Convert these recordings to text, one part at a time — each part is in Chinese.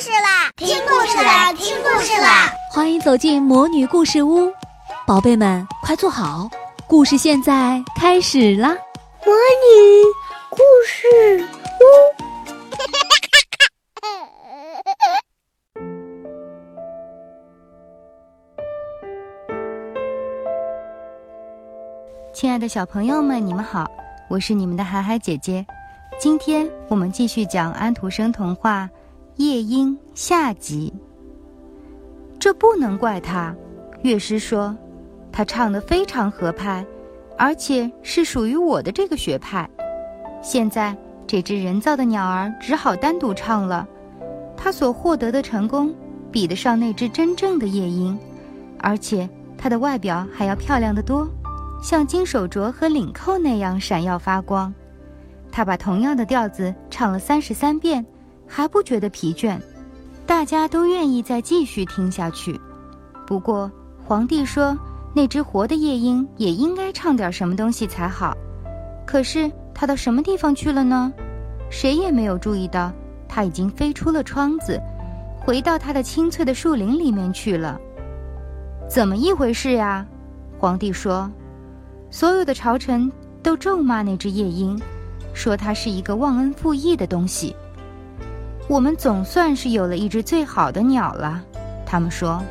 事啦！听故事啦！听故事啦！欢迎走进魔女故事屋，宝贝们快坐好，故事现在开始啦！魔女故事屋。亲爱的小朋友们，你们好，我是你们的海海姐姐。今天我们继续讲安徒生童话《夜莺》下集。这不能怪他，乐师说，他唱的非常合拍，而且是属于我的这个学派。现在这只人造的鸟儿只好单独唱了，他所获得的成功比得上那只真正的夜莺，而且它的外表还要漂亮得多。像金手镯和领扣那样闪耀发光，他把同样的调子唱了三十三遍，还不觉得疲倦。大家都愿意再继续听下去。不过皇帝说，那只活的夜莺也应该唱点什么东西才好。可是它到什么地方去了呢？谁也没有注意到，它已经飞出了窗子，回到它的清脆的树林里面去了。怎么一回事呀？皇帝说。所有的朝臣都咒骂那只夜莺，说它是一个忘恩负义的东西。我们总算是有了一只最好的鸟了，他们说。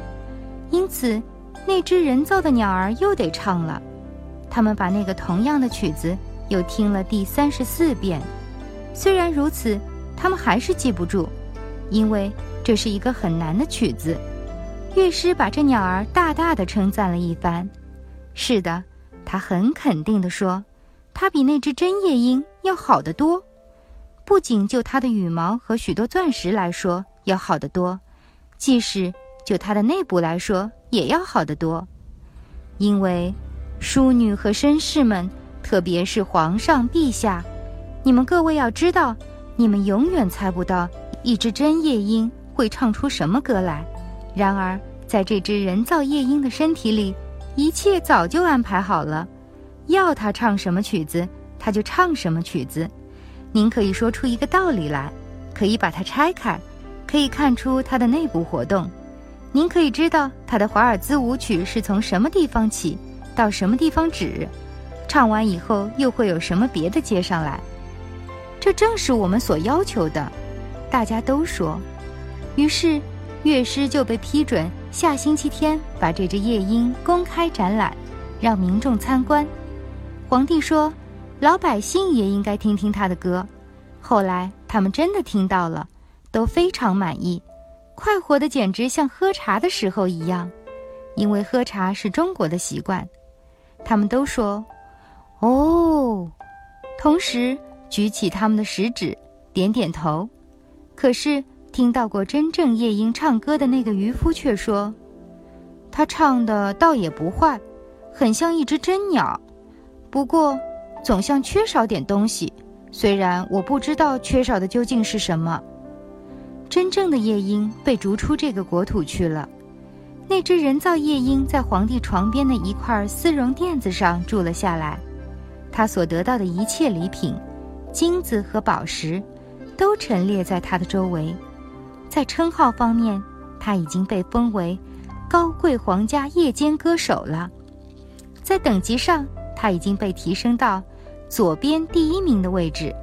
因此，那只人造的鸟儿又得唱了。他们把那个同样的曲子又听了第三十四遍。虽然如此，他们还是记不住，因为这是一个很难的曲子。乐师把这鸟儿大大的称赞了一番。是的。他很肯定地说：“它比那只真夜莺要好得多，不仅就它的羽毛和许多钻石来说要好得多，即使就它的内部来说也要好得多。因为，淑女和绅士们，特别是皇上陛下，你们各位要知道，你们永远猜不到一只真夜莺会唱出什么歌来。然而，在这只人造夜莺的身体里。”一切早就安排好了，要它唱什么曲子，它就唱什么曲子。您可以说出一个道理来，可以把它拆开，可以看出它的内部活动。您可以知道它的华尔兹舞曲是从什么地方起，到什么地方止，唱完以后又会有什么别的接上来。这正是我们所要求的。大家都说，于是。乐师就被批准下星期天把这只夜莺公开展览，让民众参观。皇帝说，老百姓也应该听听他的歌。后来他们真的听到了，都非常满意，快活的简直像喝茶的时候一样，因为喝茶是中国的习惯。他们都说：“哦。”同时举起他们的食指，点点头。可是。听到过真正夜莺唱歌的那个渔夫却说：“他唱的倒也不坏，很像一只真鸟，不过总像缺少点东西。虽然我不知道缺少的究竟是什么。”真正的夜莺被逐出这个国土去了。那只人造夜莺在皇帝床边的一块丝绒垫子上住了下来。他所得到的一切礼品，金子和宝石，都陈列在他的周围。在称号方面，他已经被封为高贵皇家夜间歌手了。在等级上，他已经被提升到左边第一名的位置，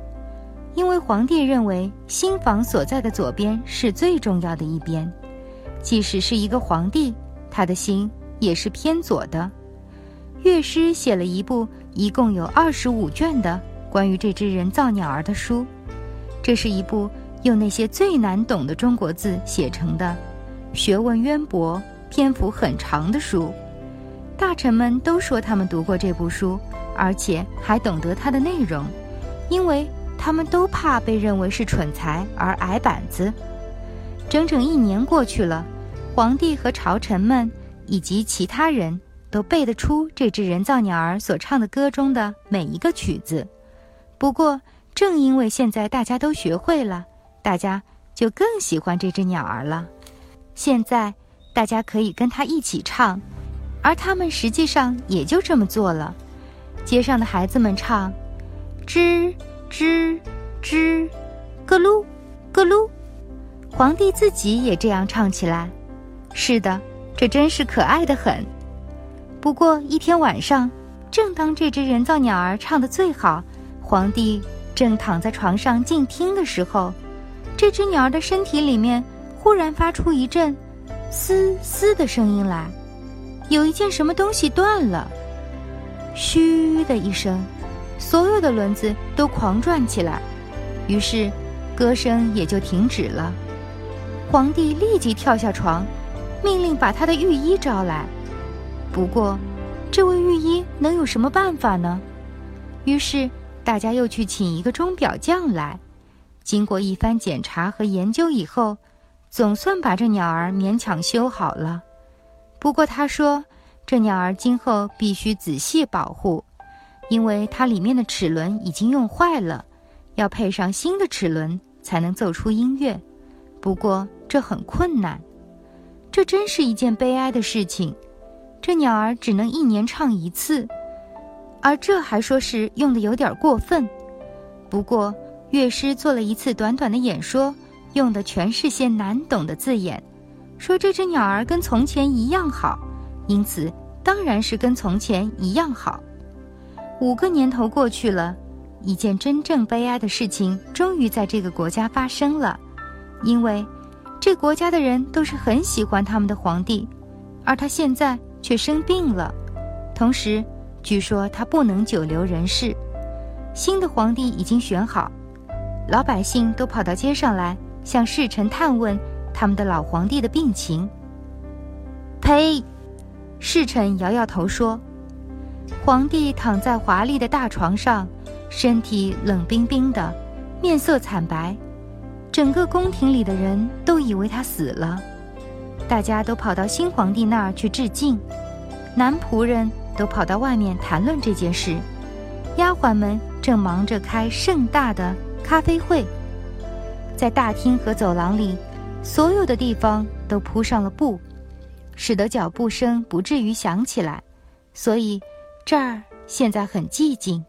因为皇帝认为新房所在的左边是最重要的一边。即使是一个皇帝，他的心也是偏左的。乐师写了一部一共有二十五卷的关于这只人造鸟儿的书，这是一部。用那些最难懂的中国字写成的，学问渊博、篇幅很长的书，大臣们都说他们读过这部书，而且还懂得它的内容，因为他们都怕被认为是蠢材而矮板子。整整一年过去了，皇帝和朝臣们以及其他人都背得出这只人造鸟儿所唱的歌中的每一个曲子。不过，正因为现在大家都学会了。大家就更喜欢这只鸟儿了。现在，大家可以跟它一起唱，而他们实际上也就这么做了。街上的孩子们唱：“吱吱吱，咯噜咯噜。”皇帝自己也这样唱起来。是的，这真是可爱的很。不过一天晚上，正当这只人造鸟儿唱得最好，皇帝正躺在床上静听的时候，这只鸟儿的身体里面忽然发出一阵“嘶嘶”的声音来，有一件什么东西断了。嘘的一声，所有的轮子都狂转起来，于是歌声也就停止了。皇帝立即跳下床，命令把他的御医招来。不过，这位御医能有什么办法呢？于是大家又去请一个钟表匠来。经过一番检查和研究以后，总算把这鸟儿勉强修好了。不过他说。这鸟儿今后必须仔细保护，因为它里面的齿轮已经用坏了，要配上新的齿轮才能奏出音乐。不过这很困难，这真是一件悲哀的事情。这鸟儿只能一年唱一次，而这还说是用的有点过分。不过乐师做了一次短短的演说，用的全是些难懂的字眼，说这只鸟儿跟从前一样好。因此，当然是跟从前一样好。五个年头过去了，一件真正悲哀的事情终于在这个国家发生了，因为这国家的人都是很喜欢他们的皇帝，而他现在却生病了，同时据说他不能久留人世。新的皇帝已经选好，老百姓都跑到街上来向侍臣探问他们的老皇帝的病情。呸！侍臣摇摇头说：“皇帝躺在华丽的大床上，身体冷冰冰的，面色惨白。整个宫廷里的人都以为他死了，大家都跑到新皇帝那儿去致敬。男仆人都跑到外面谈论这件事，丫鬟们正忙着开盛大的咖啡会。在大厅和走廊里，所有的地方都铺上了布。”使得脚步声不至于响起来，所以这儿现在很寂静，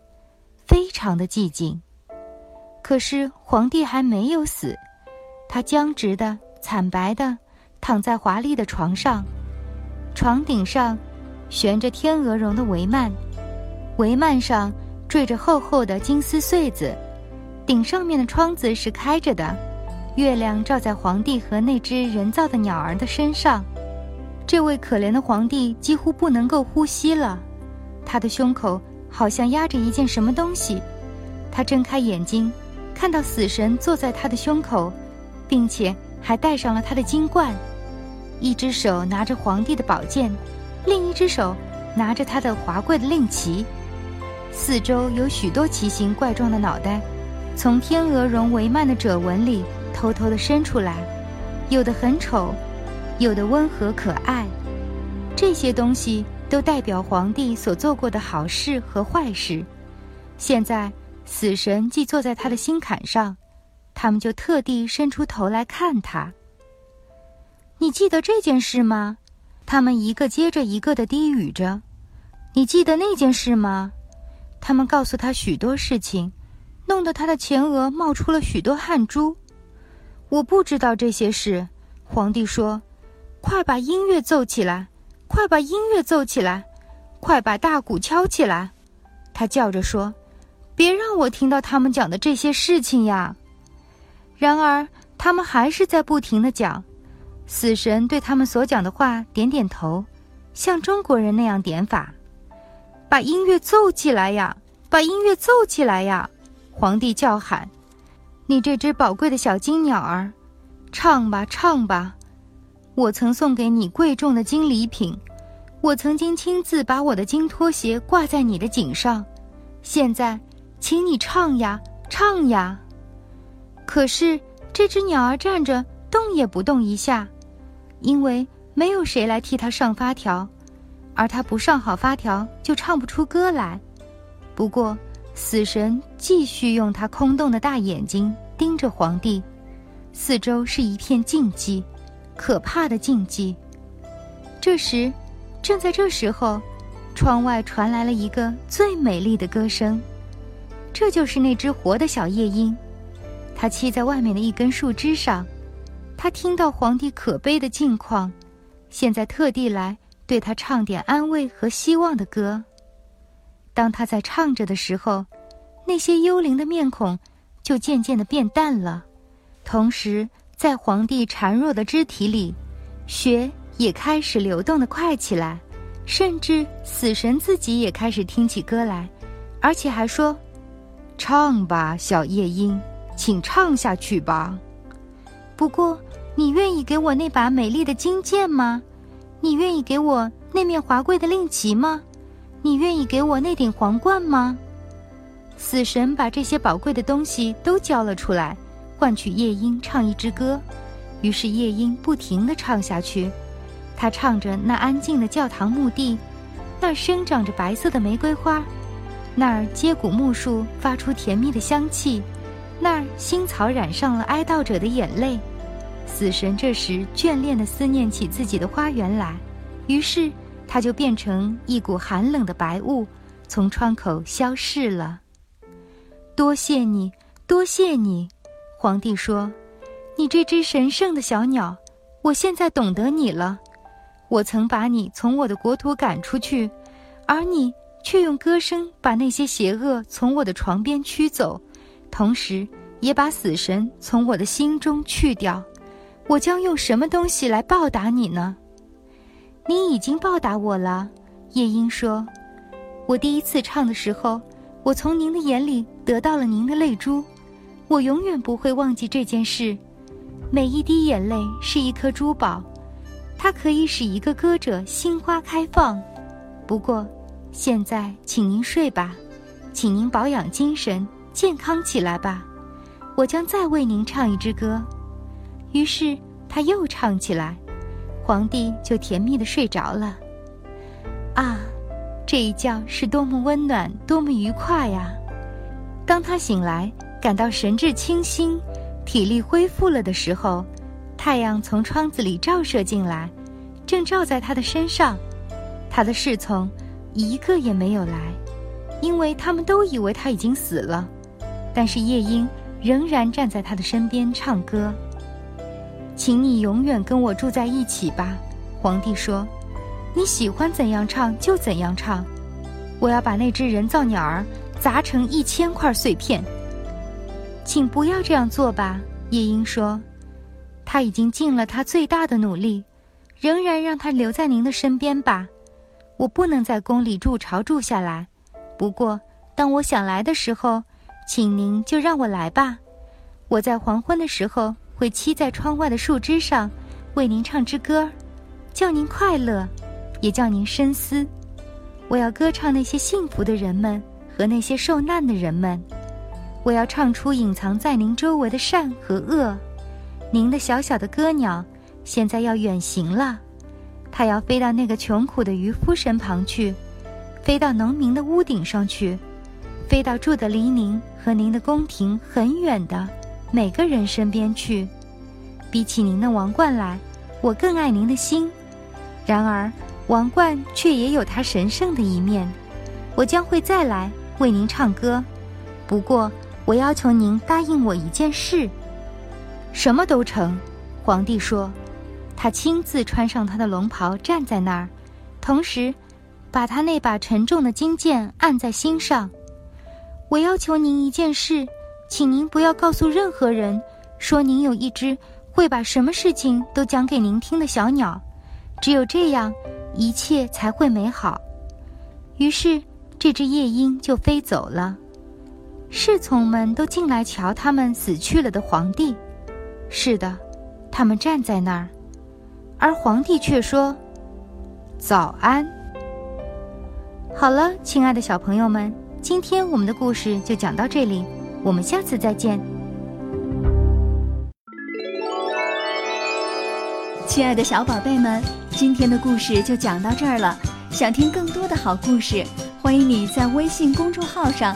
非常的寂静。可是皇帝还没有死，他僵直的、惨白的躺在华丽的床上，床顶上悬着天鹅绒的帷幔，帷幔上缀着厚厚的金丝穗子，顶上面的窗子是开着的，月亮照在皇帝和那只人造的鸟儿的身上。这位可怜的皇帝几乎不能够呼吸了，他的胸口好像压着一件什么东西。他睁开眼睛，看到死神坐在他的胸口，并且还戴上了他的金冠。一只手拿着皇帝的宝剑，另一只手拿着他的华贵的令旗。四周有许多奇形怪状的脑袋，从天鹅绒帷幔的褶纹里偷偷地伸出来，有的很丑。有的温和可爱，这些东西都代表皇帝所做过的好事和坏事。现在死神既坐在他的心坎上，他们就特地伸出头来看他。你记得这件事吗？他们一个接着一个的低语着。你记得那件事吗？他们告诉他许多事情，弄得他的前额冒出了许多汗珠。我不知道这些事，皇帝说。快把音乐奏起来！快把音乐奏起来！快把大鼓敲起来！他叫着说：“别让我听到他们讲的这些事情呀！”然而，他们还是在不停的讲。死神对他们所讲的话点点头，像中国人那样点法：“把音乐奏起来呀！把音乐奏起来呀！”皇帝叫喊：“你这只宝贵的小金鸟儿，唱吧，唱吧！”我曾送给你贵重的金礼品，我曾经亲自把我的金拖鞋挂在你的颈上，现在，请你唱呀，唱呀。可是这只鸟儿站着动也不动一下，因为没有谁来替它上发条，而它不上好发条就唱不出歌来。不过，死神继续用他空洞的大眼睛盯着皇帝，四周是一片静寂。可怕的禁忌。这时，正在这时候，窗外传来了一个最美丽的歌声。这就是那只活的小夜莺，它栖在外面的一根树枝上，他听到皇帝可悲的境况，现在特地来对他唱点安慰和希望的歌。当他在唱着的时候，那些幽灵的面孔就渐渐的变淡了，同时在皇帝孱弱的肢体里，血也开始流动的快起来，甚至死神自己也开始听起歌来，而且还说：“唱吧，小夜莺，请唱下去吧。”不过，你愿意给我那把美丽的金剑吗？你愿意给我那面华贵的令旗吗？你愿意给我那顶皇冠吗？死神把这些宝贵的东西都交了出来，换取夜莺唱一支歌。于是夜莺不停地唱下去，他唱着那安静的教堂墓地，那儿生长着白色的玫瑰花，那儿接骨木树发出甜蜜的香气，那儿新草染上了哀悼者的眼泪。死神这时眷恋地思念起自己的花园来，于是。他就变成一股寒冷的白雾，从窗口消逝了。多谢你，多谢你，皇帝说：“你这只神圣的小鸟，我现在懂得你了。我曾把你从我的国土赶出去，而你却用歌声把那些邪恶从我的床边驱走，同时也把死神从我的心中去掉。我将用什么东西来报答你呢？”你已经报答我了，夜莺说：“我第一次唱的时候，我从您的眼里得到了您的泪珠，我永远不会忘记这件事。每一滴眼泪是一颗珠宝，它可以使一个歌者心花开放。不过，现在请您睡吧，请您保养精神，健康起来吧。我将再为您唱一支歌。”于是他又唱起来。皇帝就甜蜜的睡着了。啊，这一觉是多么温暖，多么愉快呀！当他醒来，感到神志清新，体力恢复了的时候，太阳从窗子里照射进来，正照在他的身上。他的侍从一个也没有来，因为他们都以为他已经死了。但是夜莺仍然站在他的身边唱歌。请你永远跟我住在一起吧，皇帝说：“你喜欢怎样唱就怎样唱，我要把那只人造鸟儿砸成一千块碎片。”请不要这样做吧，夜莺说：“他已经尽了他最大的努力，仍然让他留在您的身边吧。我不能在宫里筑巢住下来，不过当我想来的时候，请您就让我来吧。我在黄昏的时候。”会栖在窗外的树枝上，为您唱支歌，叫您快乐，也叫您深思。我要歌唱那些幸福的人们和那些受难的人们。我要唱出隐藏在您周围的善和恶。您的小小的歌鸟，现在要远行了，它要飞到那个穷苦的渔夫身旁去，飞到农民的屋顶上去，飞到住的离您和您的宫廷很远的。每个人身边去，比起您的王冠来，我更爱您的心。然而，王冠却也有它神圣的一面。我将会再来为您唱歌，不过我要求您答应我一件事。什么都成，皇帝说。他亲自穿上他的龙袍，站在那儿，同时把他那把沉重的金剑按在心上。我要求您一件事。请您不要告诉任何人，说您有一只会把什么事情都讲给您听的小鸟，只有这样，一切才会美好。于是，这只夜莺就飞走了。侍从们都进来瞧他们死去了的皇帝。是的，他们站在那儿，而皇帝却说：“早安。”好了，亲爱的小朋友们，今天我们的故事就讲到这里。我们下次再见，亲爱的小宝贝们，今天的故事就讲到这儿了。想听更多的好故事，欢迎你在微信公众号上